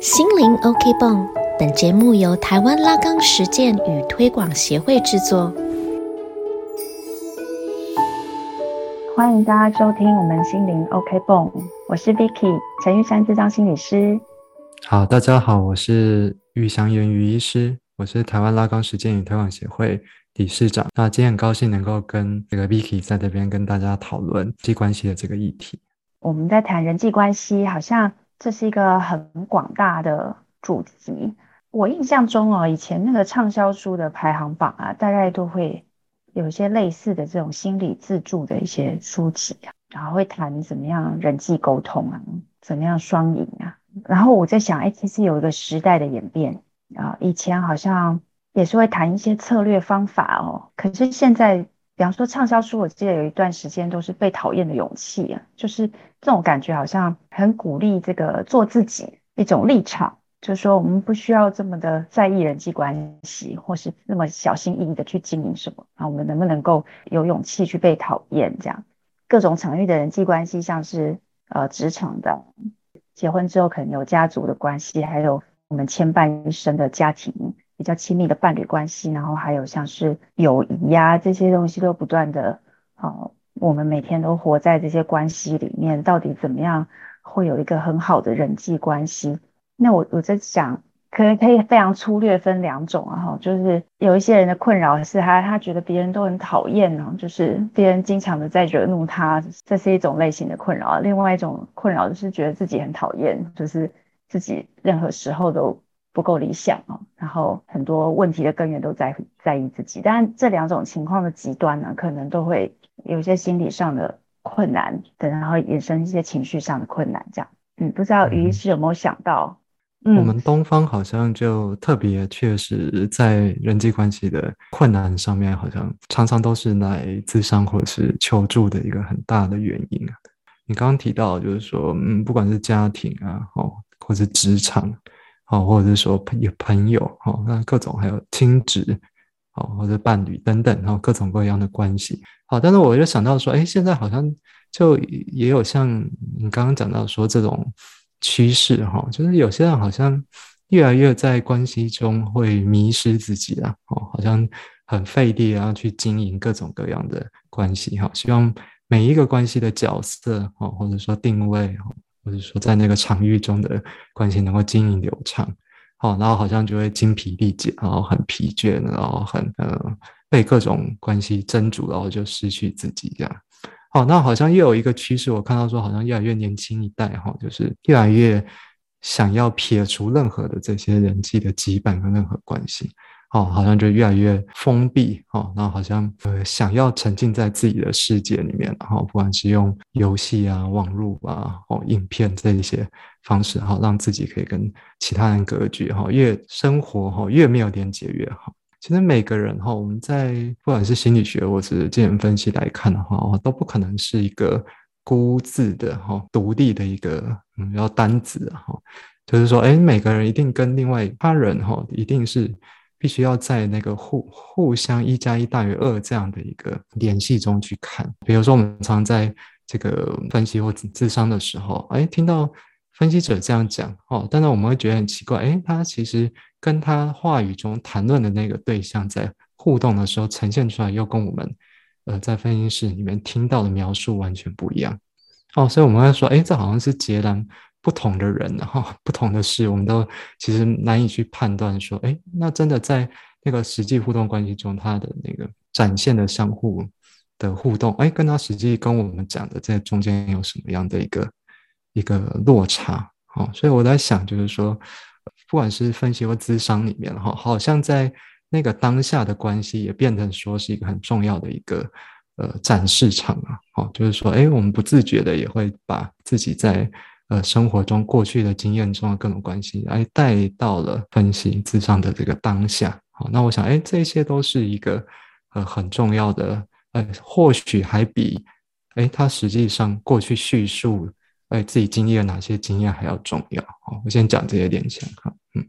心灵 OK 泵，本节目由台湾拉钢实践与推广协会制作。欢迎大家收听我们心灵 OK 泵，我是 Vicky 陈玉山智障心理师。好，大家好，我是玉祥源于医师，我是台湾拉钢实践与推广协会理事长。那今天很高兴能够跟这个 Vicky 在这边跟大家讨论人际关系的这个议题。我们在谈人际关系，好像这是一个很广大的主题。我印象中哦，以前那个畅销书的排行榜啊，大概都会有一些类似的这种心理自助的一些书籍啊，然后会谈怎么样人际沟通啊，怎么样双赢啊。然后我在想，哎，其实有一个时代的演变啊，以前好像也是会谈一些策略方法哦，可是现在，比方说畅销书，我记得有一段时间都是被讨厌的勇气啊，就是这种感觉好像很鼓励这个做自己一种立场，就是说我们不需要这么的在意人际关系，或是那么小心翼翼的去经营什么啊，我们能不能够有勇气去被讨厌？这样各种场域的人际关系，像是呃职场的。结婚之后可能有家族的关系，还有我们牵绊一生的家庭较亲密的伴侣关系，然后还有像是友谊呀这些东西都不断的，哦，我们每天都活在这些关系里面，到底怎么样会有一个很好的人际关系？那我我在想。可能可以非常粗略分两种啊，哈，就是有一些人的困扰是他他觉得别人都很讨厌呢，就是别人经常的在惹怒他，这是一种类型的困扰。另外一种困扰就是觉得自己很讨厌，就是自己任何时候都不够理想啊，然后很多问题的根源都在在意自己。但这两种情况的极端呢，可能都会有一些心理上的困难，等然后衍生一些情绪上的困难，这样。嗯，不知道于医师有没有想到？我们东方好像就特别确实在人际关系的困难上面，好像常常都是来自伤或者是求助的一个很大的原因啊。你刚刚提到就是说，嗯，不管是家庭啊，哦，或者职场，哦，或者是说朋友朋友，哦，那各种还有亲子，哦，或者伴侣等等，然后各种各样的关系。好，但是我就想到说，哎，现在好像就也有像你刚刚讲到说这种。趋势哈，就是有些人好像越来越在关系中会迷失自己啊，哦，好像很费力啊，去经营各种各样的关系哈。希望每一个关系的角色哦，或者说定位，或者说在那个场域中的关系能够经营流畅，好，然后好像就会精疲力竭，然后很疲倦，然后很呃被各种关系争逐，然后就失去自己这样。哦，那好像又有一个趋势，我看到说好像越来越年轻一代哈，就是越来越想要撇除任何的这些人际的羁绊跟任何关系，哦，好像就越来越封闭，哦，然后好像呃想要沉浸在自己的世界里面，然后不管是用游戏啊、网络啊、哦影片这一些方式，哈，让自己可以跟其他人隔绝，哈，越生活哈越没有连接越好。其实每个人哈，我们在不管是心理学或者是精神分析来看的话，都不可能是一个孤自的哈、独立的一个嗯，要单子哈。就是说，哎，每个人一定跟另外他人哈，一定是必须要在那个互互相一加一大于二这样的一个联系中去看。比如说，我们常在这个分析或智商的时候，哎，听到分析者这样讲哦，但是我们会觉得很奇怪，哎，他其实。跟他话语中谈论的那个对象在互动的时候呈现出来，又跟我们呃在分析室里面听到的描述完全不一样哦，所以我们会说，哎，这好像是截然不同的人哈，不同的事，我们都其实难以去判断说，哎，那真的在那个实际互动关系中，他的那个展现的相互的互动，哎，跟他实际跟我们讲的在中间有什么样的一个一个落差？哦，所以我在想，就是说。不管是分析或智商里面哈，好像在那个当下的关系也变成说是一个很重要的一个呃展示场啊，好，就是说，哎，我们不自觉的也会把自己在呃生活中过去的经验中的各种关系，哎，带到了分析智商的这个当下，好，那我想，哎，这些都是一个呃很重要的，呃，或许还比哎他实际上过去叙述。哎，自己经历了哪些经验还要重要？好，我先讲这些点先哈。嗯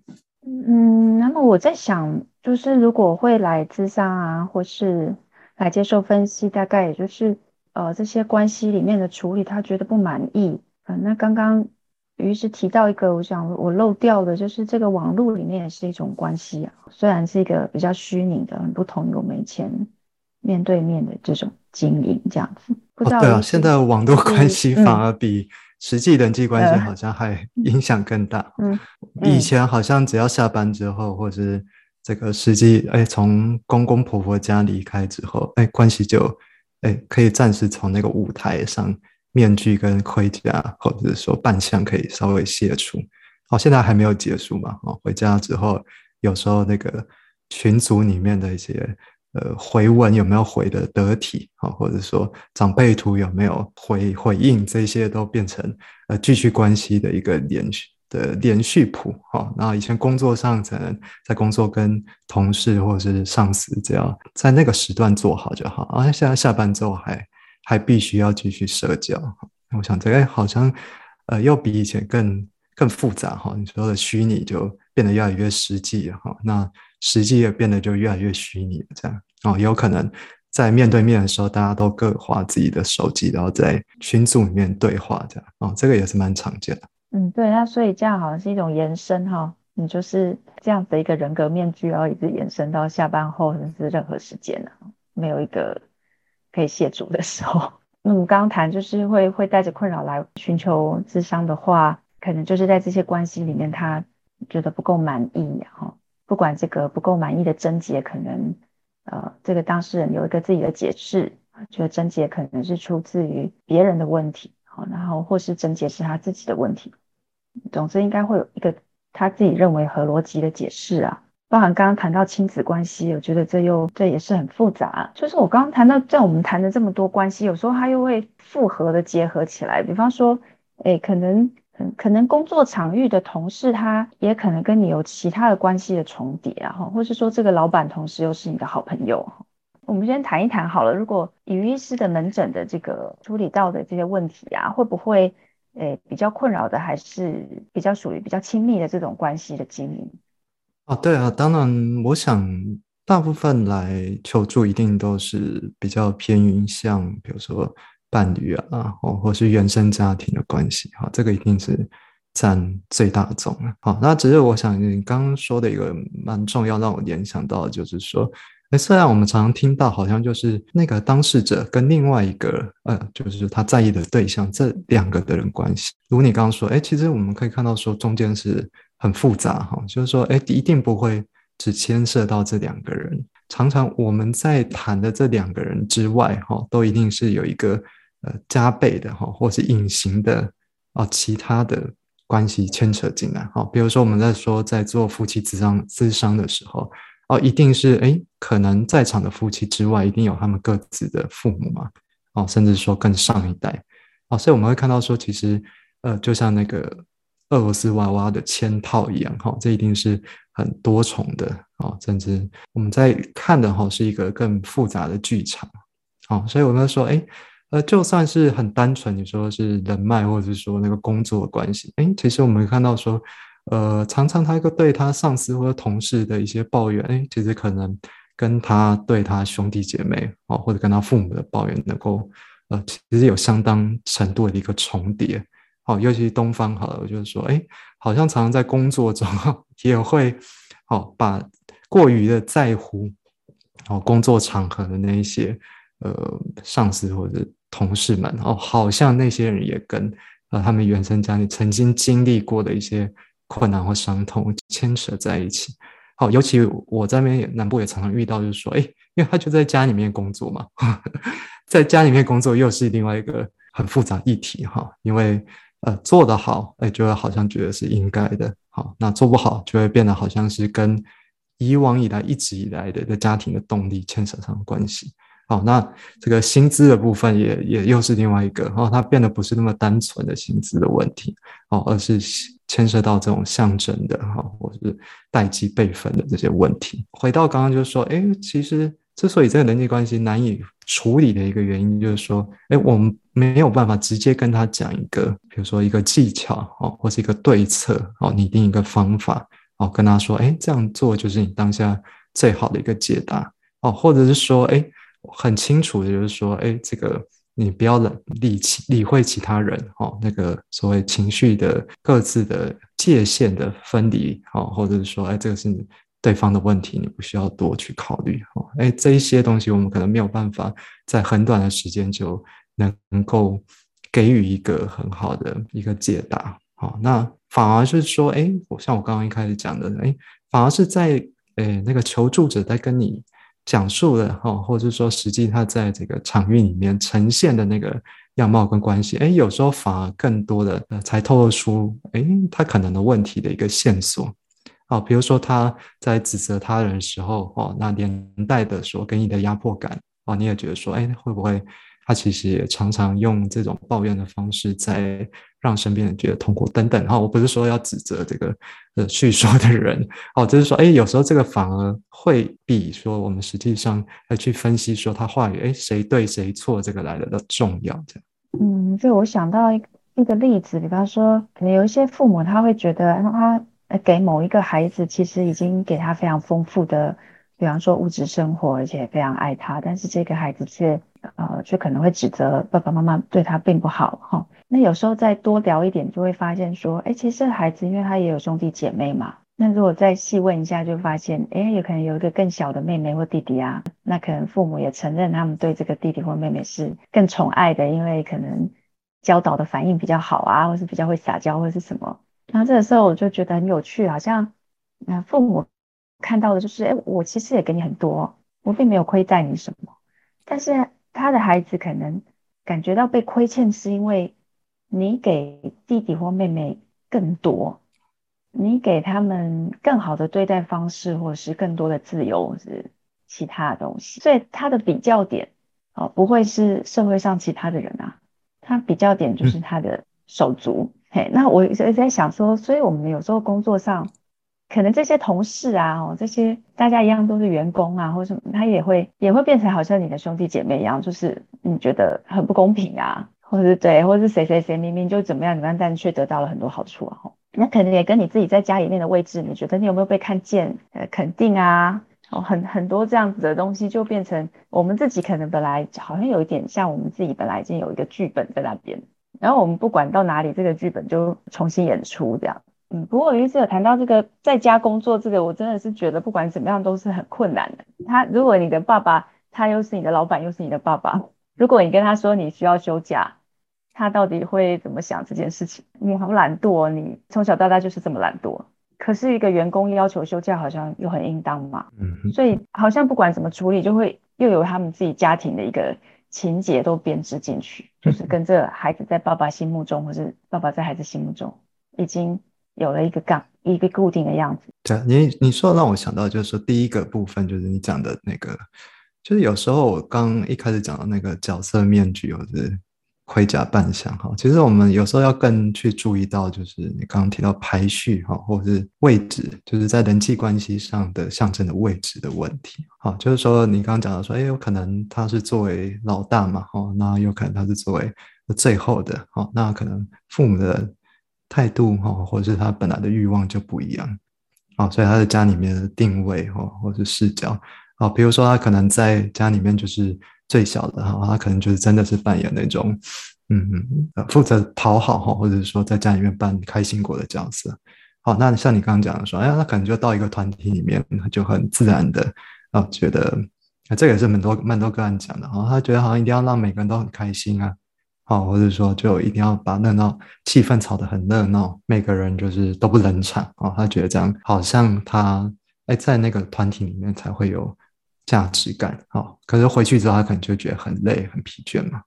嗯，那么我在想，就是如果会来自商啊，或是来接受分析，大概也就是呃这些关系里面的处理，他觉得不满意。嗯，那刚刚于是提到一个，我想我漏掉的，就是这个网络里面也是一种关系啊，虽然是一个比较虚拟的，很不同于我们以前面对面的这种经营这样子。不知道对啊，现在网络关系反而比实际人际关系好像还影响更大。嗯，以前好像只要下班之后，或者是这个实际哎从公公婆婆家离开之后，哎关系就哎可以暂时从那个舞台上。面具跟盔甲，或者说扮相，可以稍微卸除。哦，现在还没有结束嘛？哦，回家之后，有时候那个群组里面的一些呃回文有没有回的得体？哦，或者说长辈图有没有回回应？这些都变成呃继续关系的一个连续的连续谱。哈，那以前工作上可能在工作跟同事或者是上司，只要在那个时段做好就好。啊，现在下班之后还。还必须要继续社交，我想这个好像，呃，又比以前更更复杂哈。你说的虚拟就变得越来越实际哈，那实际也变得就越来越虚拟，这样哦，有可能在面对面的时候，大家都各划自己的手机，然后在群组里面对话，这样哦，这个也是蛮常见的。嗯，对，那所以这样好像是一种延伸哈，你就是这样的一个人格面具，然后一直延伸到下班后甚至任何时间呢，没有一个。可以卸除的时候，那我们刚刚谈就是会会带着困扰来寻求智商的话，可能就是在这些关系里面，他觉得不够满意，然后，不管这个不够满意的症结，可能呃，这个当事人有一个自己的解释，觉得症结可能是出自于别人的问题，好，然后或是症结是他自己的问题，总之应该会有一个他自己认为合逻辑的解释啊。包含刚刚谈到亲子关系，我觉得这又这也是很复杂。就是我刚刚谈到，在我们谈的这么多关系，有时候它又会复合的结合起来。比方说，哎，可能可能工作场域的同事，他也可能跟你有其他的关系的重叠啊，或是说这个老板同时又是你的好朋友。我们先谈一谈好了。如果以医师的门诊的这个处理到的这些问题啊，会不会诶比较困扰的，还是比较属于比较亲密的这种关系的经营？啊，对啊，当然，我想大部分来求助一定都是比较偏于像，比如说伴侣啊，或或是原生家庭的关系，哈，这个一定是占最大宗的。好，那只是我想你刚刚说的一个蛮重要，让我联想到的就是说，哎，虽然我们常常听到好像就是那个当事者跟另外一个呃，就是他在意的对象这两个的人关系，如你刚刚说，哎，其实我们可以看到说中间是。很复杂哈，就是说，哎，一定不会只牵涉到这两个人。常常我们在谈的这两个人之外，哈，都一定是有一个呃加倍的哈，或是隐形的啊其他的关系牵扯进来。哈，比如说我们在说在做夫妻咨商咨商的时候，哦，一定是哎，可能在场的夫妻之外，一定有他们各自的父母嘛，哦，甚至说更上一代，哦，所以我们会看到说，其实呃，就像那个。俄罗斯娃娃的嵌套一样，哈，这一定是很多重的，哦，甚至我们在看的哈是一个更复杂的剧场，哦，所以我们说，哎，呃，就算是很单纯，你说是人脉，或者是说那个工作关系，哎，其实我们看到说，呃，常常他一个对他上司或者同事的一些抱怨，哎，其实可能跟他对他兄弟姐妹，哦，或者跟他父母的抱怨，能够，呃，其实有相当程度的一个重叠。哦，尤其是东方，好了，我就是说，哎，好像常常在工作中也会，哦，把过于的在乎，哦，工作场合的那一些，呃，上司或者同事们，哦，好像那些人也跟，呃，他们原生家庭曾经经历过的一些困难或伤痛牵扯在一起。好，尤其我在那边南部也常常遇到，就是说，哎，因为他就在家里面工作嘛，在家里面工作又是另外一个很复杂议题哈，因为。呃，做得好，哎，就会好像觉得是应该的，好，那做不好，就会变得好像是跟以往以来一直以来的的家庭的动力牵扯上关系，好，那这个薪资的部分也也又是另外一个，哦，它变得不是那么单纯的薪资的问题，哦，而是牵涉到这种象征的，哈，或是代际辈分的这些问题。回到刚刚就是说，哎，其实。之所以这个人际关系难以处理的一个原因，就是说，哎，我们没有办法直接跟他讲一个，比如说一个技巧哦，或是一个对策哦，拟定一个方法哦，跟他说，哎，这样做就是你当下最好的一个解答。哦，或者是说，哎，很清楚的就是说，哎，这个你不要理理理会其他人哦，那个所谓情绪的各自的界限的分离哦，或者是说，哎，这个是对方的问题，你不需要多去考虑哦。哎，这一些东西我们可能没有办法在很短的时间就能够给予一个很好的一个解答。好，那反而是说，哎，我像我刚刚一开始讲的，哎，反而是在，哎，那个求助者在跟你讲述的，哈，或者是说，实际他在这个场域里面呈现的那个样貌跟关系，哎，有时候反而更多的才透露出，哎，他可能的问题的一个线索。哦，比如说他在指责他人的时候，哦，那连带的说给你的压迫感，哦，你也觉得说，哎，会不会？他其实也常常用这种抱怨的方式，在让身边人觉得痛苦等等。哈，我不是说要指责这个呃叙说的人，哦，就是说，哎，有时候这个反而会比说我们实际上要去分析说他话语，哎，谁对谁错，这个来的重要。这样，嗯，就我想到一一个例子，比方说，可能有一些父母他会觉得，他给某一个孩子其实已经给他非常丰富的。比方说物质生活，而且非常爱他，但是这个孩子却呃却可能会指责爸爸妈妈对他并不好哈。那有时候再多聊一点，就会发现说，哎，其实这孩子因为他也有兄弟姐妹嘛。那如果再细问一下，就发现，哎，有可能有一个更小的妹妹或弟弟啊。那可能父母也承认他们对这个弟弟或妹妹是更宠爱的，因为可能教导的反应比较好啊，或是比较会撒娇或是什么。然后这个时候我就觉得很有趣，好像那父母。看到的就是，哎，我其实也给你很多，我并没有亏待你什么。但是他的孩子可能感觉到被亏欠，是因为你给弟弟或妹妹更多，你给他们更好的对待方式，或者是更多的自由，或是其他的东西。所以他的比较点，哦，不会是社会上其他的人啊，他比较点就是他的手足。嘿，那我在在想说，所以我们有时候工作上。可能这些同事啊，哦，这些大家一样都是员工啊，或什么，他也会也会变成好像你的兄弟姐妹一样，就是你觉得很不公平啊，或者是对，或者是谁谁谁明明就怎么样怎么样，但却得到了很多好处啊，吼，那可能也跟你自己在家里面的位置，你觉得你有没有被看见？呃，肯定啊，哦，很很多这样子的东西，就变成我们自己可能本来好像有一点像我们自己本来已经有一个剧本在那边，然后我们不管到哪里，这个剧本就重新演出这样。嗯，不过有一次有谈到这个在家工作，这个我真的是觉得不管怎么样都是很困难的。他如果你的爸爸他又是你的老板又是你的爸爸，如果你跟他说你需要休假，他到底会怎么想这件事情？你好懒惰，你从小到大就是这么懒惰。可是一个员工要求休假好像又很应当嘛，嗯，所以好像不管怎么处理，就会又有他们自己家庭的一个情节都编织进去，就是跟这孩子在爸爸心目中，或是爸爸在孩子心目中已经。有了一个杠，一个固定的样子。对，你你说让我想到，就是说第一个部分就是你讲的那个，就是有时候我刚一开始讲的那个角色面具，或者盔甲扮相哈。其实我们有时候要更去注意到，就是你刚刚提到排序哈，或者是位置，就是在人际关系上的象征的位置的问题。哈，就是说你刚刚讲的说，哎，有可能他是作为老大嘛，哈，那有可能他是作为最后的，哈，那可能父母的。态度哈，或者是他本来的欲望就不一样，啊，所以他在家里面的定位哈，或者是视角啊，比如说他可能在家里面就是最小的哈，他可能就是真的是扮演那种，嗯嗯，负责讨好哈，或者说在家里面扮开心果的角色，好，那像你刚刚讲的说，哎呀，他可能就到一个团体里面，就很自然的啊，觉得啊，这也是蛮多蛮多个人讲的哈，他觉得好像一定要让每个人都很开心啊。好，或者说就一定要把热闹气氛炒得很热闹，每个人就是都不冷场啊。他觉得这样好像他哎在那个团体里面才会有价值感。好，可是回去之后他可能就觉得很累、很疲倦嘛。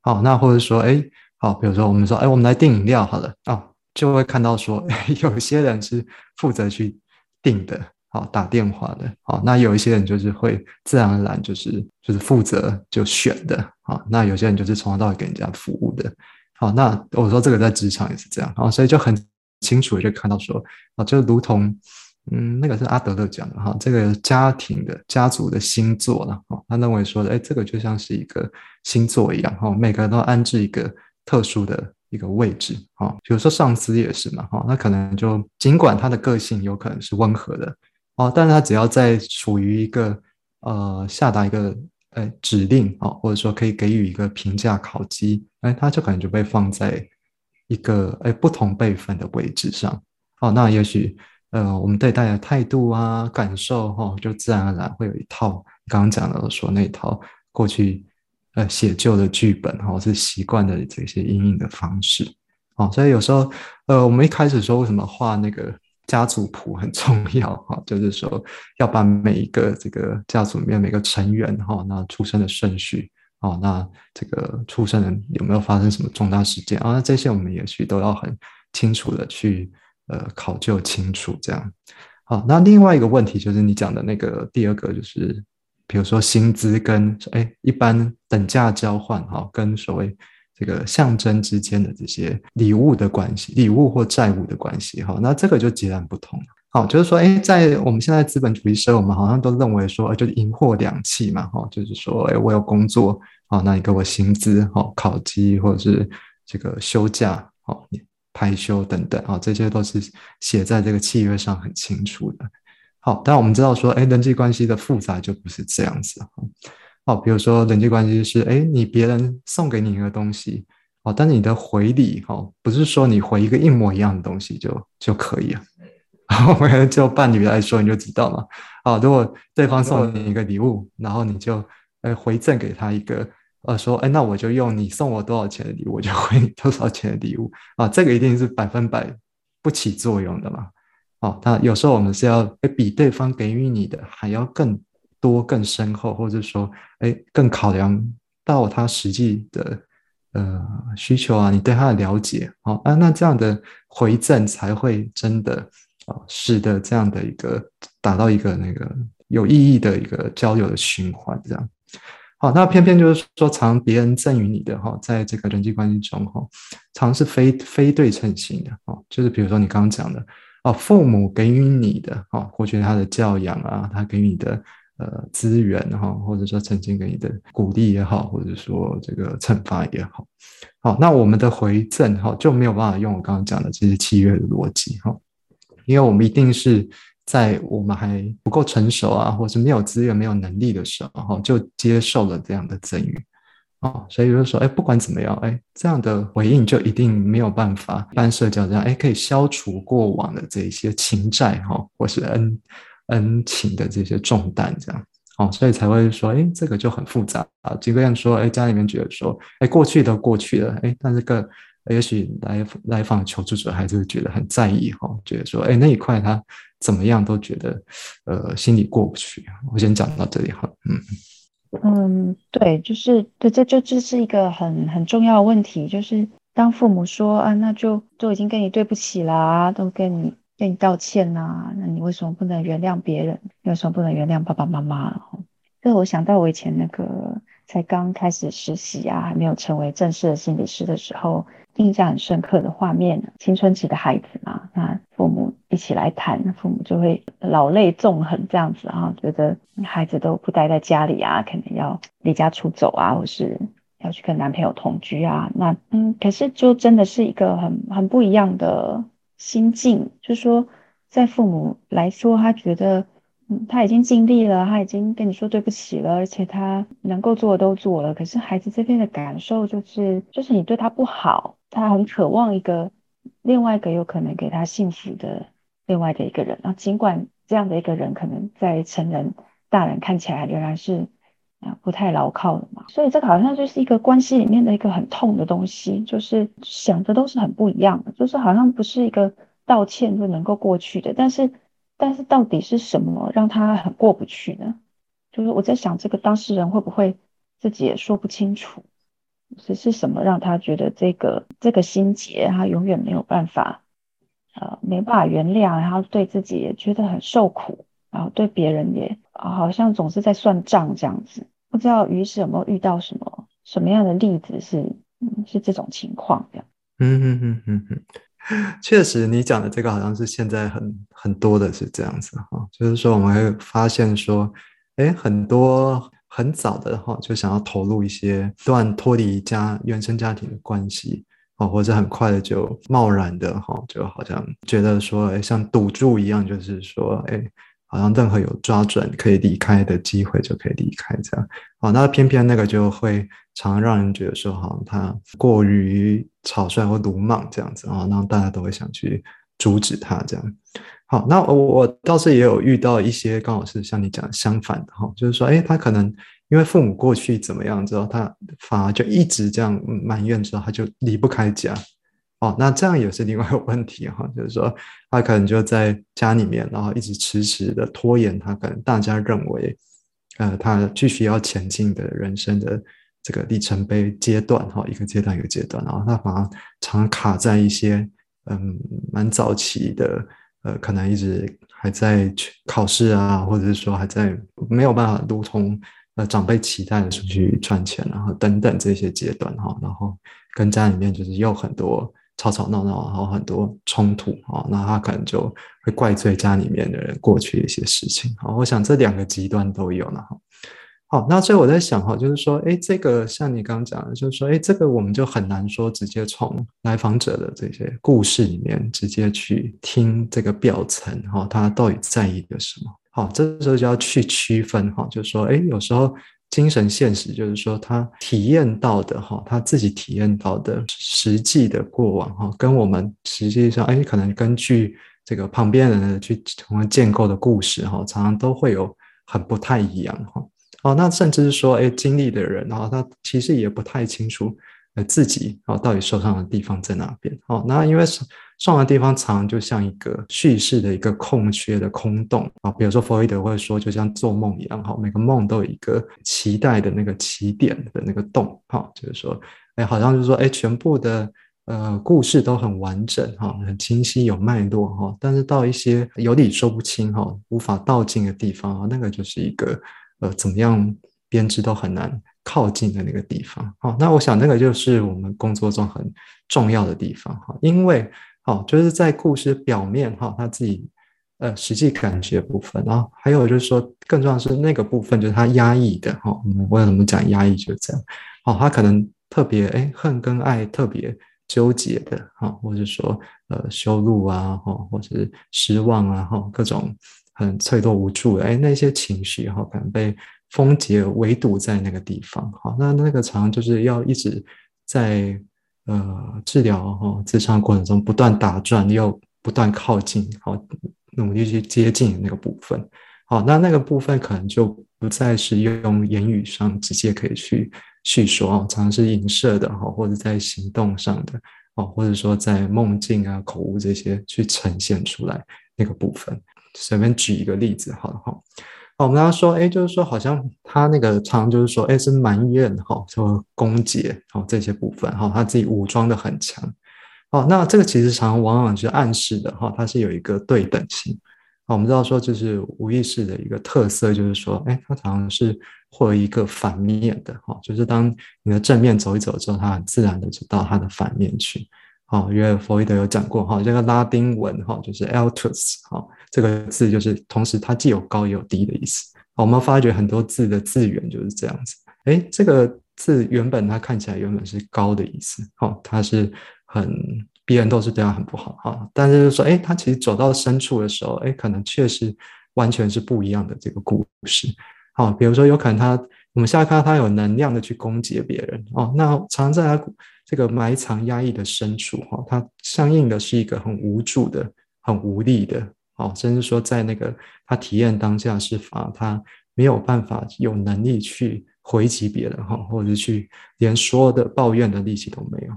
好，那或者说哎，好，比如说我们说哎，我们来订饮料好了哦，就会看到说有些人是负责去订的。好打电话的，好，那有一些人就是会自然而然就是就是负责就选的，好，那有些人就是从头到尾给人家服务的，好，那我说这个在职场也是这样，好，所以就很清楚就看到说，啊，就如同嗯，那个是阿德勒讲的哈，这个家庭的家族的星座了，哈，他认为说，哎，这个就像是一个星座一样，哈，每个人都安置一个特殊的一个位置，哈，比如说上司也是嘛，哈，那可能就尽管他的个性有可能是温和的。哦，但是他只要在处于一个呃下达一个呃指令啊，或者说可以给予一个评价考绩，哎，他就可能就被放在一个哎不同辈分的位置上。哦，那也许呃我们对待的态度啊、感受哈，就自然而然会有一套刚刚讲的说那套过去呃写就的剧本哈，是习惯的这些阴影的方式。哦，所以有时候呃我们一开始说为什么画那个。家族谱很 重要哈，就是说要把每一个这个家族里面每个成员哈，那出生的顺序哦，那这个出生人有没有发生什么重大事件啊？那这些我们也许都要很清楚的去呃考究清楚这样。好，那另外一个问题就是你讲的那个第二个就是，比如说薪资跟哎一般等价交换哈，跟所谓。这个象征之间的这些礼物的关系，礼物或债务的关系，哈，那这个就截然不同了。好，就是说，哎，在我们现在资本主义社会，我们好像都认为说，就是银货两讫嘛，哈，就是说，哎，我有工作，好，那你给我薪资，好，考绩或者是这个休假，好，排休等等，啊，这些都是写在这个契约上很清楚的。好，但我们知道说，哎，人际关系的复杂就不是这样子，哈。哦，比如说人际关系是，哎，你别人送给你一个东西，哦，但是你的回礼，哦，不是说你回一个一模一样的东西就就可以了。我们就伴侣来说，你就知道嘛。啊，如果对方送你一个礼物，然后你就，呃，回赠给他一个，呃，说，哎，那我就用你送我多少钱的礼物，我就回你多少钱的礼物。啊，这个一定是百分百不起作用的嘛。哦，那有时候我们是要比对方给予你的还要更。多更深厚，或者说，哎，更考量到他实际的呃需求啊，你对他的了解，哦啊，那这样的回赠才会真的啊，使得这样的一个达到一个那个有意义的一个交流的循环，这样好。那偏偏就是说，常别人赠予你的哈，在这个人际关系中哈，常是非非对称性的哦，就是比如说你刚刚讲的哦，父母给予你的哦，过去他的教养啊，他给予你的。呃，资源哈，或者说曾经给你的鼓励也好，或者说这个惩罚也好，好，那我们的回赠哈就没有办法用我刚刚讲的这些契约的逻辑哈，因为我们一定是在我们还不够成熟啊，或是没有资源、没有能力的时候哈，就接受了这样的赠与哦，所以就是说，哎，不管怎么样，哎，这样的回应就一定没有办法，一般社交这样，哎，可以消除过往的这些情债哈，或是恩。恩情的这些重担，这样哦，所以才会说，哎，这个就很复杂啊。尽管说，哎，家里面觉得说，哎，过去都过去了，哎，但这个也许来来访求助者还是觉得很在意哈，觉得说，哎，那一块他怎么样都觉得，呃，心里过不去。我先讲到这里哈，嗯嗯，对，就是对，这就这是一个很很重要的问题，就是当父母说啊，那就都已经跟你对不起啦，都跟你。跟你道歉啦，那你为什么不能原谅别人？为什么不能原谅爸爸妈妈？这我想到我以前那个才刚开始实习啊，还没有成为正式的心理师的时候，印象很深刻的画面。青春期的孩子嘛，一起来谈，父母就会老泪纵横这样子啊，觉得孩子都不待在家里啊，可能要离家出走啊，或是要去跟男朋友同居啊。那嗯，可是就真的是一个很很不一样的。心境就是说，在父母来说，他觉得，嗯，他已经尽力了，他已经跟你说对不起了，而且他能够做的都做了。可是孩子这边的感受就是，就是你对他不好，他很渴望一个另外一个有可能给他幸福的另外的一个人。然后尽管这样的一个人可能在成人大人看起来仍然是啊不太牢靠的嘛，所以这个好像就是一个关系里面的一个很痛的东西，就是想的都是很不一样的，就是好像不是一个。道歉就能够过去的，但是，但是到底是什么让他很过不去呢？就是我在想，这个当事人会不会自己也说不清楚，是是什么让他觉得这个这个心结他永远没有办法，呃，没办法原谅，然后对自己也觉得很受苦，然后对别人也好像总是在算账这样子。不知道于是有没有遇到什么什么样的例子是是这种情况这样？嗯嗯嗯嗯嗯。确实，你讲的这个好像是现在很很多的是这样子哈，就是说我们会发现说，哎，很多很早的哈就想要投入一些断脱离家原生家庭的关系哦，或者很快的就贸然的哈，就好像觉得说，哎，像赌注一样，就是说，哎，好像任何有抓准可以离开的机会就可以离开这样。好，那偏偏那个就会常让人觉得说，好像他过于草率或鲁莽这样子啊，然后大家都会想去阻止他这样。好，那我我倒是也有遇到一些刚好是像你讲相反的哈，就是说，哎，他可能因为父母过去怎么样之后，他反而就一直这样埋怨之后，他就离不开家。哦，那这样也是另外一个问题哈，就是说他可能就在家里面，然后一直迟迟的拖延他可能大家认为，呃，他继续要前进的人生的这个里程碑阶段哈，一个阶段一个阶段，然后他反而常卡在一些嗯蛮早期的，呃，可能一直还在考试啊，或者是说还在没有办法如同呃长辈期待的出去赚钱，然后等等这些阶段哈，然后跟家里面就是有很多。吵吵闹闹，然后很多冲突啊，那他可能就会怪罪家里面的人过去一些事情好，我想这两个极端都有了哈。好，那所以我在想哈，就是说，哎，这个像你刚刚讲的，就是说，哎，这个我们就很难说直接从来访者的这些故事里面直接去听这个表层哈，他到底在意的什么？好，这时候就要去区分哈，就是说，哎，有时候。精神现实就是说，他体验到的哈，他自己体验到的实际的过往哈，跟我们实际上哎，可能根据这个旁边人的去从而建构的故事哈，常常都会有很不太一样哈。哦，那甚至是说，哎，经历的人哈，他其实也不太清楚呃自己啊到底受伤的地方在哪边。哦，那因为上的地方常就像一个叙事的一个空缺的空洞啊，比如说弗洛伊德会说，就像做梦一样哈，每个梦都有一个期待的那个起点的那个洞哈，就是说，哎，好像就是说，哎，全部的呃故事都很完整哈，很清晰有脉络哈，但是到一些有理说不清哈，无法道尽的地方啊，那个就是一个呃怎么样编织都很难靠近的那个地方好，那我想那个就是我们工作中很重要的地方哈，因为。哦，就是在故事表面哈，他自己呃实际感觉部分，然后还有就是说，更重要是那个部分，就是他压抑的哈。我们为什么讲压抑就这样？哦，他可能特别哎恨跟爱特别纠结的哈，或者说呃羞辱啊哈，或者是失望啊哈，各种很脆弱无助哎那些情绪哈，可能被封结围堵在那个地方哈。那那个常就是要一直在。呃，治疗哈，自伤过程中不断打转，又不断靠近，好努力去接近那个部分，好，那那个部分可能就不再是用言语上直接可以去叙说哦，常常是影射的哈，或者在行动上的哦，或者说在梦境啊、口误这些去呈现出来那个部分。随便举一个例子，好了哈。我们刚刚说，哎，就是说，好像他那个常就是说，哎，是埋怨哈，说攻讦，哦，这些部分哈，他自己武装的很强，哦，那这个其实常往往是暗示的哈，它是有一个对等性。我们知道说，就是无意识的一个特色，就是说，哎，它常常是会有一个反面的哈，就是当你的正面走一走之后，它很自然的就到它的反面去。好，因为弗洛伊德有讲过哈，这个拉丁文哈就是 altus 哈，这个字就是同时它既有高也有低的意思。我们发觉很多字的字源就是这样子。哎，这个字原本它看起来原本是高的意思，哈，它是很别人都是对它很不好哈，但是就说，哎，它其实走到深处的时候，哎，可能确实完全是不一样的这个故事。好，比如说有可能他我们下看到他有能量的去攻击别人哦，那常在他。这个埋藏压抑的深处，哈，它相应的是一个很无助的、很无力的，哦，甚至说在那个他体验当下是法，他没有办法有能力去回击别人，哈，或者去连说的抱怨的力气都没有，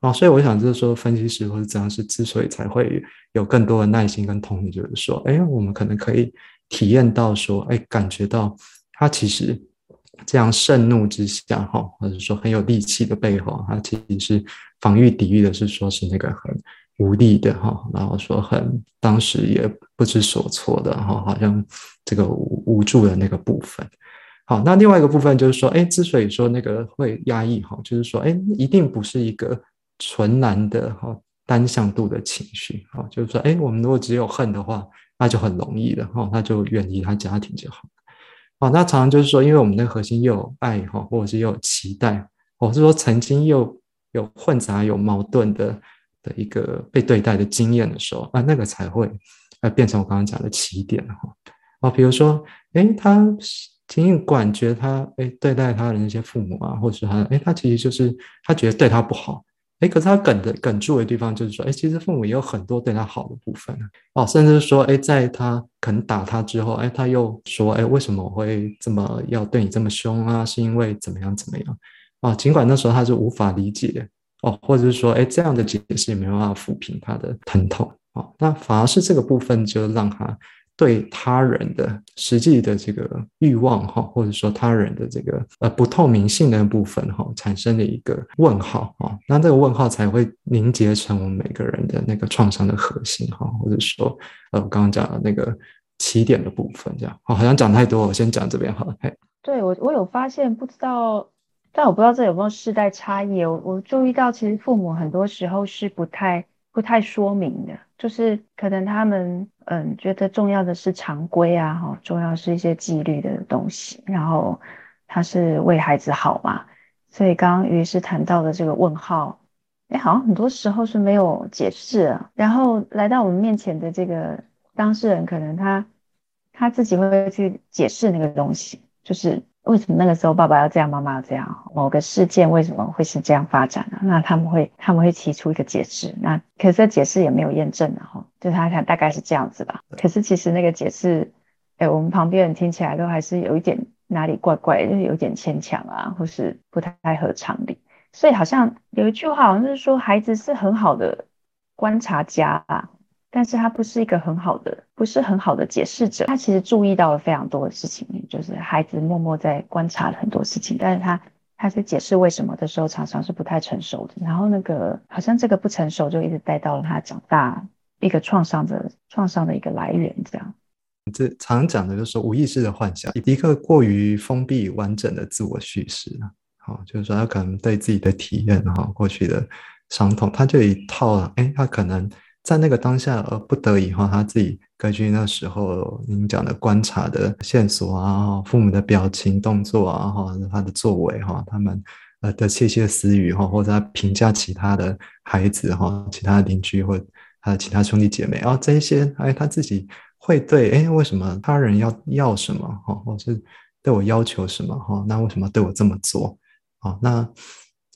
哦，所以我想就是说，分析师或者怎样是之所以才会有更多的耐心跟同理，就是说，哎，我们可能可以体验到说，哎，感觉到他其实。这样盛怒之下，哈，或者说很有力气的背后，他其实是防御抵御的，是说是那个很无力的，哈，然后说很当时也不知所措的，哈，好像这个无助的那个部分。好，那另外一个部分就是说，哎，之所以说那个会压抑，哈，就是说，哎，一定不是一个纯然的哈单向度的情绪，哈，就是说，哎，我们如果只有恨的话，那就很容易的，哈，那就远离他家庭就好。哦，那常常就是说，因为我们的核心又有爱哈，或者是又有期待，或是说曾经又有混杂、有矛盾的的一个被对待的经验的时候，啊，那个才会呃变成我刚刚讲的起点哈。啊，比如说，哎，他尽管觉得他哎对待他的那些父母啊，或者是他哎，他其实就是他觉得对他不好。哎，可是他梗的梗住的地方就是说，哎，其实父母也有很多对他好的部分哦，甚至说，哎，在他可能打他之后，哎，他又说，哎，为什么我会这么要对你这么凶啊？是因为怎么样怎么样啊？尽管那时候他是无法理解哦，或者是说，哎，这样的解释也没办法抚平他的疼痛哦，那反而是这个部分就让他。对他人的实际的这个欲望哈，或者说他人的这个呃不透明性的部分哈，产生了一个问号啊，那这个问号才会凝结成我们每个人的那个创伤的核心哈，或者说呃我刚刚讲的那个起点的部分这样，好，好像讲太多，我先讲这边好了。嘿，对我我有发现，不知道，但我不知道这有没有世代差异，我我注意到其实父母很多时候是不太不太说明的。就是可能他们嗯觉得重要的是常规啊哈，重要是一些纪律的东西，然后他是为孩子好嘛，所以刚刚于是谈到的这个问号，哎，好像很多时候是没有解释啊，然后来到我们面前的这个当事人，可能他他自己会去解释那个东西，就是。为什么那个时候爸爸要这样，妈妈要这样？某个事件为什么会是这样发展呢？那他们会他们会提出一个解释，那可是解释也没有验证的哈，就他看大概是这样子吧。可是其实那个解释，哎，我们旁边人听起来都还是有一点哪里怪怪，就是有点牵强啊，或是不太合常理。所以好像有一句话好像是说，孩子是很好的观察家啊。但是他不是一个很好的，不是很好的解释者。他其实注意到了非常多的事情，就是孩子默默在观察了很多事情。但是他他在解释为什么的时候，常常是不太成熟的。然后那个好像这个不成熟，就一直带到了他长大一个创伤的创伤的一个来源。这样，这常讲的就是无意识的幻想，一个过于封闭完整的自我叙事好，就是说他可能对自己的体验哈，过去的伤痛，他就一套，哎，他可能。在那个当下，而不得已哈，他自己根据那时候您讲的观察的线索啊，父母的表情动作啊，哈，他的作为哈，他们呃的窃窃私语哈，或者他评价其他的孩子哈，其他邻居或他的其他兄弟姐妹啊，这一些哎，他自己会对哎，为什么他人要要什么哈，或是对我要求什么哈，那为什么对我这么做啊？那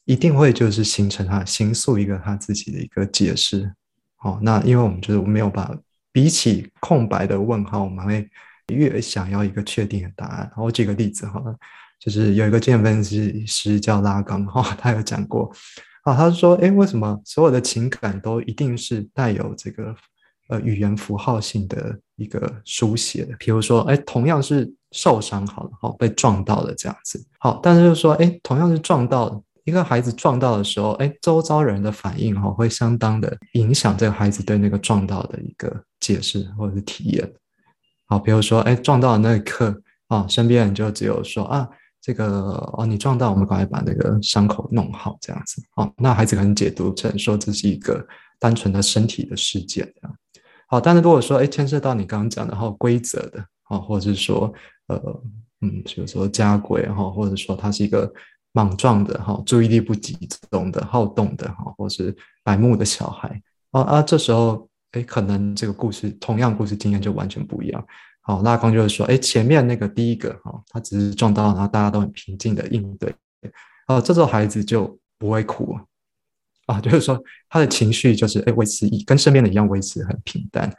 一定会就是形成他形塑一个他自己的一个解释。好，那因为我们就是没有把比起空白的问号，我们会越想要一个确定的答案。我举个例子哈，就是有一个精神分析师叫拉冈哈，他有讲过啊，他说，哎，为什么所有的情感都一定是带有这个呃语言符号性的一个书写的？比如说，哎，同样是受伤好了，好被撞到了这样子，好，但是就是说，哎，同样是撞到。一个孩子撞到的时候，哎，周遭人的反应哈，会相当的影响这个孩子对那个撞到的一个解释或者是体验。好，比如说，哎，撞到的那一刻啊，身边人就只有说啊，这个哦，你撞到，我们赶快把那个伤口弄好，这样子。哦，那孩子可能解读成说这是一个单纯的身体的事件，这样。好，但是如果说，哎，牵涉到你刚刚讲的哈规则的，啊，或者是说，呃，嗯，比如说家规哈，或者说它是一个。莽撞的哈，注意力不集中的、好动的哈，或是白目的小孩啊啊，这时候哎，可能这个故事同样故事经验就完全不一样。好，拉康就是说，哎，前面那个第一个哈，他只是撞到，然后大家都很平静的应对，哦，这时候孩子就不会哭啊，就是说他的情绪就是哎维持一跟身边的一样维持很平淡。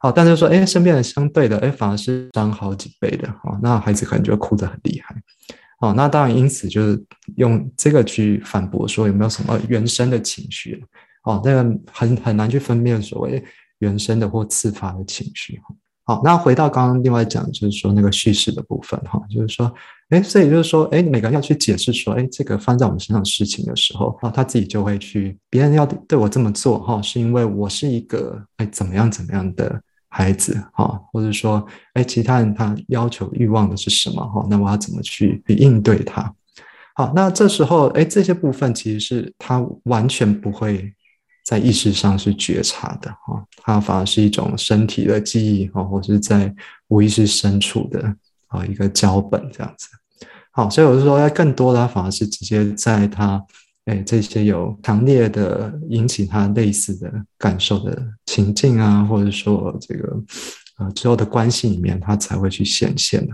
好，但是说哎身边的相对的哎反而是涨好几倍的哈，那孩子可能就会哭得很厉害。哦，那当然，因此就是用这个去反驳说有没有什么原生的情绪？哦，这个很很难去分辨所谓原生的或自发的情绪。好，那回到刚刚另外讲，就是说那个叙事的部分哈，就是说，哎，所以就是说，哎，每个人要去解释说，哎，这个放在我们身上事情的时候，啊，他自己就会去，别人要对我这么做哈，是因为我是一个哎怎么样怎么样的。孩子哈，或者说，哎，其他人他要求欲望的是什么哈？那我要怎么去应对他？好，那这时候，哎，这些部分其实是他完全不会在意识上是觉察的哈，他反而是一种身体的记忆哈，或是在无意识深处的啊一个脚本这样子。好，所以我是说，更多的，反而是直接在他。哎，这些有强烈的引起他类似的感受的情境啊，或者说这个呃之后的关系里面，他才会去显现的。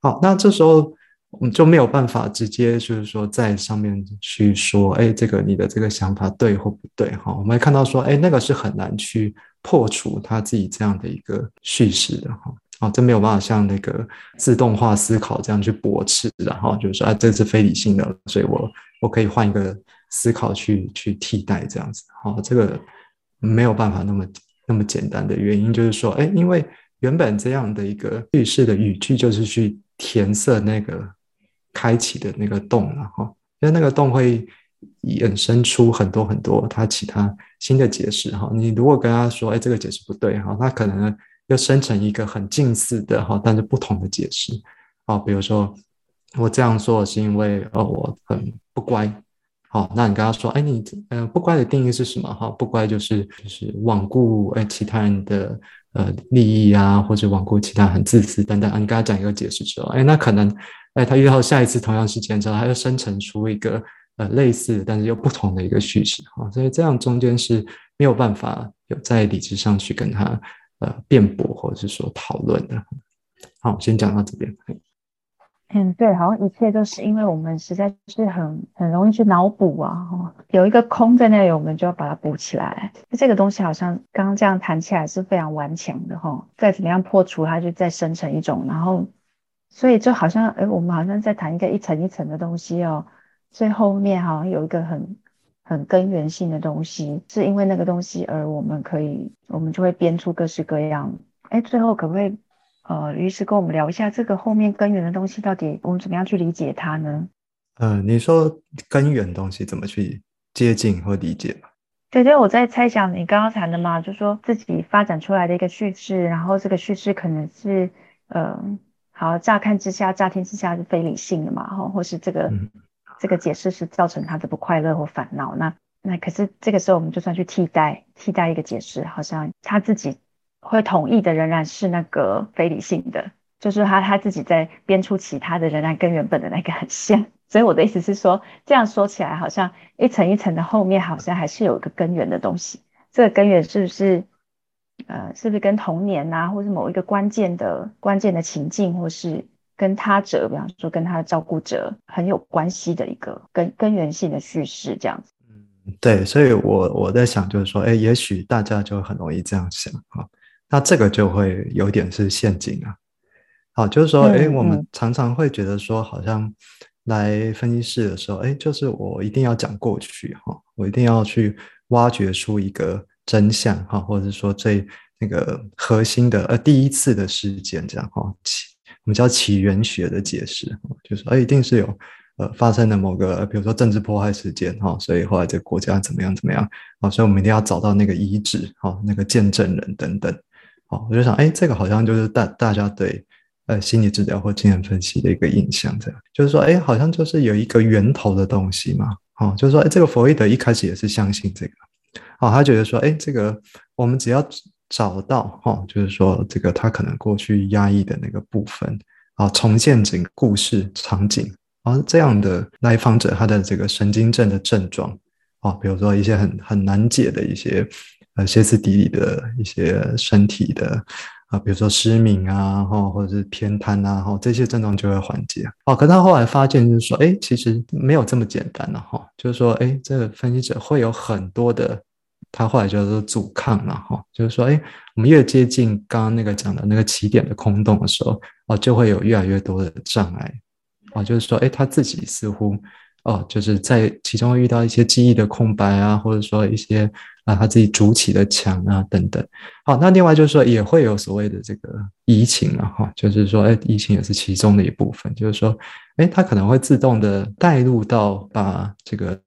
好，那这时候我们就没有办法直接就是说在上面去说，哎，这个你的这个想法对或不对？哈，我们会看到说，哎，那个是很难去破除他自己这样的一个叙事的哈。啊，这没有办法像那个自动化思考这样去驳斥，然后就是说啊，这是非理性的，所以我我可以换一个思考去去替代这样子。好，这个没有办法那么那么简单的原因就是说，哎，因为原本这样的一个句式的语句就是去填塞那个开启的那个洞了哈，因为那个洞会衍生出很多很多它其他新的解释哈。你如果跟他说，哎，这个解释不对哈，他可能。就生成一个很近似的哈，但是不同的解释啊，比如说我这样做是因为哦我很不乖，好，那你跟他说，哎你呃不乖的定义是什么哈？不乖就是就是罔顾哎其他人的呃利益啊，或者罔顾其他很自私等等啊。你跟他讲一个解释之后，哎那可能哎他遇到下一次同样事件之后，他又生成出一个呃类似但是又不同的一个叙事哈，所以这样中间是没有办法有在理智上去跟他。呃，辩驳或者是说讨论的，好，先讲到这边。嗯，对，好像一切都是因为我们实在是很很容易去脑补啊，有一个空在那里，我们就要把它补起来。这个东西好像刚刚这样谈起来是非常顽强的哈，再怎么样破除它，就再生成一种，然后所以就好像哎，我们好像在谈一个一层一层的东西哦，最后面好像有一个很。很根源性的东西，是因为那个东西而我们可以，我们就会编出各式各样。哎，最后可不可以，呃，于是跟我们聊一下这个后面根源的东西到底我们怎么样去理解它呢？呃，你说根源东西怎么去接近或理解对对，我在猜想你刚刚谈的嘛，就说自己发展出来的一个叙事，然后这个叙事可能是，呃，好，乍看之下，乍听之下是非理性的嘛，哈，或是这个。这个解释是造成他的不快乐或烦恼，那那可是这个时候我们就算去替代替代一个解释，好像他自己会同意的仍然是那个非理性的，就是他他自己在编出其他的，仍然跟原本的那个很像。所以我的意思是说，这样说起来好像一层一层的后面好像还是有一个根源的东西。这个根源是不是呃是不是跟童年啊，或是某一个关键的关键的情境，或是？跟他者，比方说跟他的照顾者很有关系的一个根根源性的叙事，这样子。嗯，对，所以我我在想，就是说，哎，也许大家就很容易这样想啊，那这个就会有点是陷阱啊。好，就是说，哎，我们常常会觉得说，好像来分析室的时候，哎，就是我一定要讲过去哈，我一定要去挖掘出一个真相哈，或者说最那个核心的呃第一次的事件这样哈。我们叫起源学的解释，就说哎，一定是有呃发生的某个，比如说政治迫害事件哈，所以后来这个国家怎么样怎么样啊，所以我们一定要找到那个遗址哈，那个见证人等等，好，我就想哎，这个好像就是大大家对呃心理治疗或精神分析的一个印象，这样就是说哎，好像就是有一个源头的东西嘛，哦，就是说哎，这个弗洛伊德一开始也是相信这个，哦，他觉得说哎，这个我们只要。找到哈，就是说这个他可能过去压抑的那个部分啊，重现整个故事场景啊，这样的来访者他的这个神经症的症状啊，比如说一些很很难解的一些呃歇斯底里的一些身体的啊，比如说失明啊，哈，或者是偏瘫啊，哈，这些症状就会缓解哦。可他后来发现就是说，哎，其实没有这么简单了哈，就是说，哎，这个分析者会有很多的。他后来叫做阻抗了哈，就是说，哎，我们越接近刚刚那个讲的那个起点的空洞的时候，哦，就会有越来越多的障碍，哦，就是说，哎，他自己似乎。哦，就是在其中遇到一些记忆的空白啊，或者说一些啊他自己筑起的墙啊等等。好，那另外就是说也会有所谓的这个移情啊，哈，就是说，哎，移情也是其中的一部分。就是说，哎，他可能会自动的带入到把这个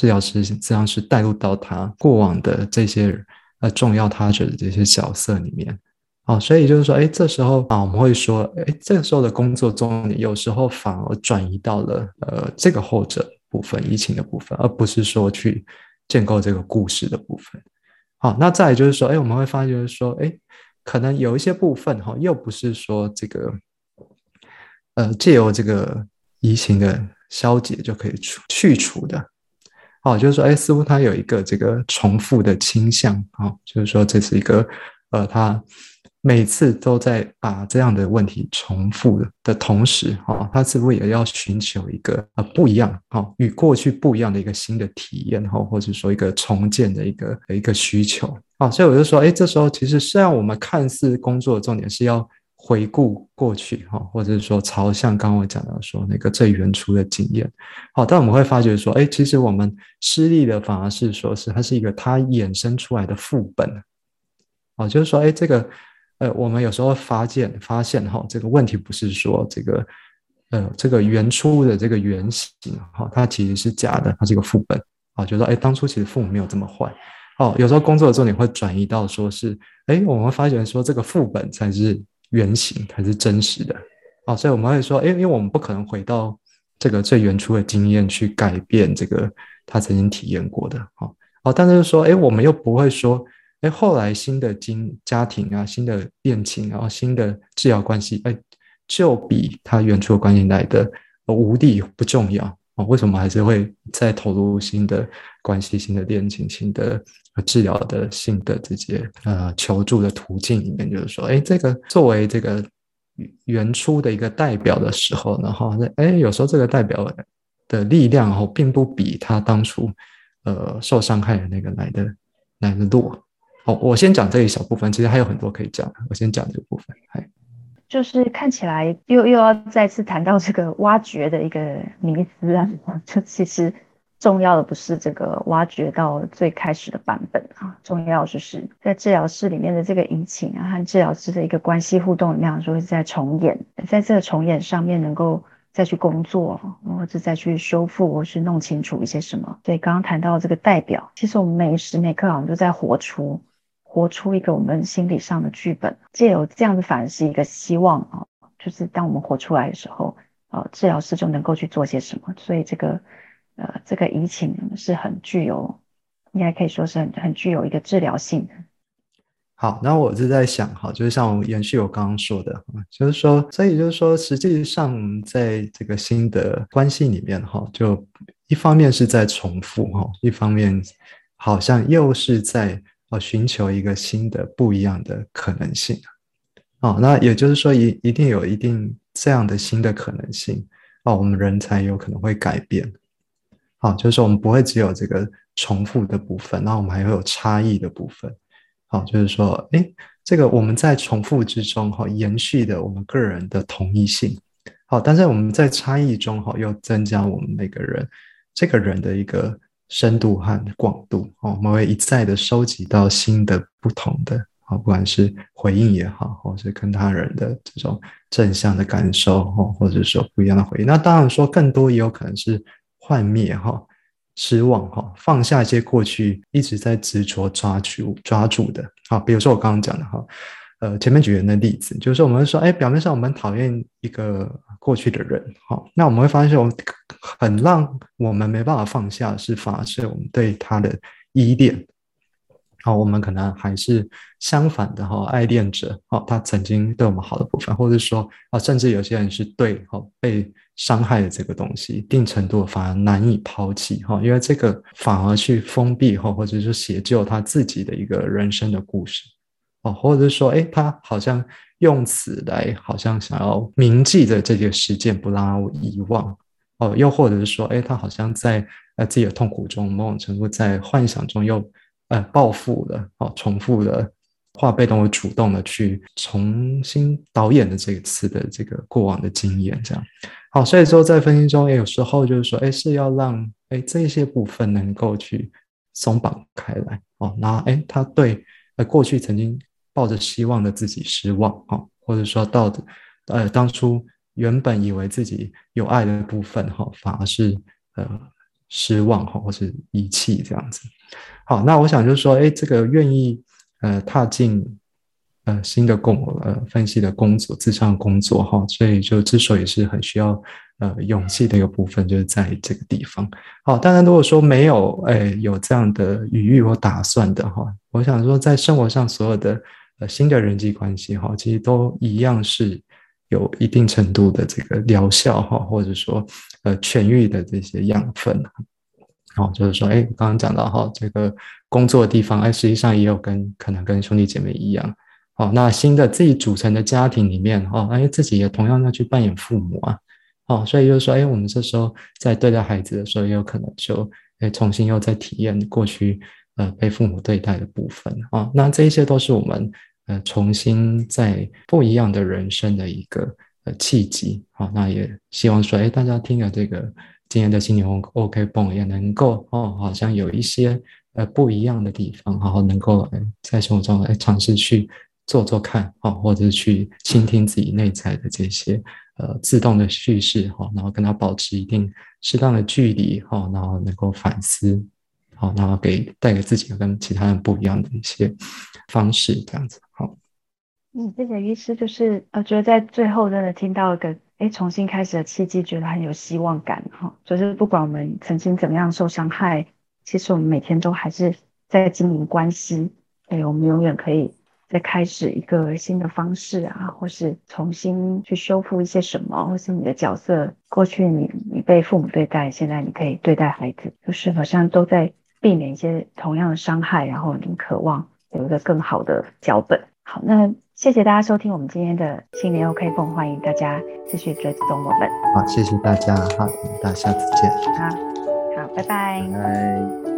治疗师、治疗师带入到他过往的这些呃重要他者的这些角色里面。哦，所以就是说，哎，这时候啊，我们会说，哎，这个时候的工作重点有时候反而转移到了呃这个后者部分，疫情的部分，而不是说去建构这个故事的部分。好，那再就是说，哎，我们会发现就是说，哎，可能有一些部分哈，又不是说这个呃借由这个疫情的消解就可以除去除的。好，就是说，哎，似乎他有一个这个重复的倾向啊，就是说这是一个呃他。每次都在把这样的问题重复的同时，哈，他是不是也要寻求一个呃不一样，哈，与过去不一样的一个新的体验，哈，或者说一个重建的一个一个需求，啊，所以我就说，哎，这时候其实虽然我们看似工作的重点是要回顾过去，哈，或者是说朝向刚刚我讲到说那个最原初的经验，好，但我们会发觉说，哎，其实我们失利的反而是说是它是一个它衍生出来的副本，哦，就是说，哎，这个。呃，我们有时候发现发现哈，这个问题不是说这个，呃，这个原初的这个原型哈，它其实是假的，它是一个副本啊，就说哎，当初其实父母没有这么坏哦。有时候工作的重点会转移到说是，哎，我们发现说这个副本才是原型，才是真实的哦。所以我们会说，哎，因为我们不可能回到这个最原初的经验去改变这个他曾经体验过的哈哦，但是说，哎，我们又不会说。哎，后来新的经家庭啊，新的恋情，然后新的治疗关系，哎，就比他原初的关系来的无地不重要啊？为什么还是会再投入新的关系、新的恋情、新的治疗的性的这些呃求助的途径里面？就是说，哎，这个作为这个原初的一个代表的时候，然后哎，有时候这个代表的力量哦，并不比他当初呃受伤害的那个来的来的弱。好，我先讲这一小部分，其实还有很多可以讲。我先讲这个部分。哎，就是看起来又又要再次谈到这个挖掘的一个迷思啊。就其实重要的不是这个挖掘到最开始的版本啊，重要就是在治疗室里面的这个引擎啊，和治疗师的一个关系互动里面，说是在重演，在这个重演上面能够再去工作，或者再去修复，或是弄清楚一些什么。所以刚刚谈到这个代表，其实我们每时每刻好像都在活出。活出一个我们心理上的剧本，借由这样子反而是一个希望啊，就是当我们活出来的时候，呃，治疗师就能够去做些什么。所以这个呃，这个移情是很具有，应该可以说是很很具有一个治疗性的。好，那我是在想，哈，就是像延续我刚刚说的，就是说，所以就是说，实际上在这个新的关系里面，哈，就一方面是在重复，哈，一方面好像又是在。哦，寻求一个新的、不一样的可能性哦，那也就是说，一一定有一定这样的新的可能性哦，我们人才有可能会改变。好，就是说我们不会只有这个重复的部分，那我们还会有差异的部分。好，就是说，哎，这个我们在重复之中哈，延续的我们个人的同一性。好，但是我们在差异中哈，又增加我们每个人这个人的一个。深度和广度哦，我们会一再的收集到新的、不同的哦，不管是回应也好，或是跟他人的这种正向的感受哦，或者说不一样的回应。那当然说更多也有可能是幻灭哈、失望哈，放下一些过去一直在执着抓住抓住的啊，比如说我刚刚讲的哈。呃，前面举人的例子，就是我们说，哎，表面上我们讨厌一个过去的人，好，那我们会发现，我们很让我们没办法放下，是反而是我们对他的依恋，好，我们可能还是相反的哈，爱恋者，哦，他曾经对我们好的部分，或者说啊，甚至有些人是对，哈，被伤害的这个东西，一定程度反而难以抛弃，哈，因为这个反而去封闭，哈，或者是写就他自己的一个人生的故事。哦，或者是说，哎，他好像用此来，好像想要铭记的这些事件，不让我遗忘。哦，又或者是说，哎，他好像在呃自己的痛苦中，某种程度在幻想中又呃报复的，哦，重复的，化被动为主动的去重新导演的这一次的这个过往的经验，这样。好，所以说在分析中，也有时候就是说，哎，是要让哎这些部分能够去松绑开来。哦，那哎，他对呃过去曾经。抱着希望的自己失望哈，或者说到呃当初原本以为自己有爱的部分哈，反而是呃失望哈，或是遗弃这样子。好，那我想就是说，哎，这个愿意呃踏进呃新的工呃分析的工作，自上工作哈，所以就之所以是很需要呃勇气的一个部分，就是在这个地方。好，当然如果说没有哎有这样的语域或打算的哈，我想说在生活上所有的。呃，新的人际关系哈，其实都一样是有一定程度的这个疗效哈，或者说呃痊愈的这些养分。好，就是说，哎，刚刚讲到哈，这个工作的地方，哎，实际上也有跟可能跟兄弟姐妹一样，哦，那新的自己组成的家庭里面，哦，哎，自己也同样要去扮演父母啊，哦，所以就是说，哎，我们这时候在对待孩子的时候，也有可能就，哎，重新又在体验过去，呃，被父母对待的部分。啊，那这一些都是我们，呃，重新在不一样的人生的一个呃契机，好，那也希望说，哎，大家听了这个今天的心理 OK 泵，也能够，哦，好像有一些呃不一样的地方，然后能够在生活中来尝试去。做做看，哈，或者是去倾听自己内在的这些呃自动的叙事，哈，然后跟他保持一定适当的距离，哈，然后能够反思，好，然后给带给自己跟其他人不一样的一些方式，这样子，好。嗯，谢谢医师，就是呃，觉得在最后真的听到一个哎重新开始的契机，觉得很有希望感，哈，就是不管我们曾经怎么样受伤害，其实我们每天都还是在经营关系，对，我们永远可以。再开始一个新的方式啊，或是重新去修复一些什么，或是你的角色过去你你被父母对待，现在你可以对待孩子，就是好像都在避免一些同样的伤害，然后你渴望有一个更好的脚本。好，那谢谢大家收听我们今天的新年 OK 风，欢迎大家继续追踪我们。好，谢谢大家，好，大家下次见。好，好，拜拜。拜。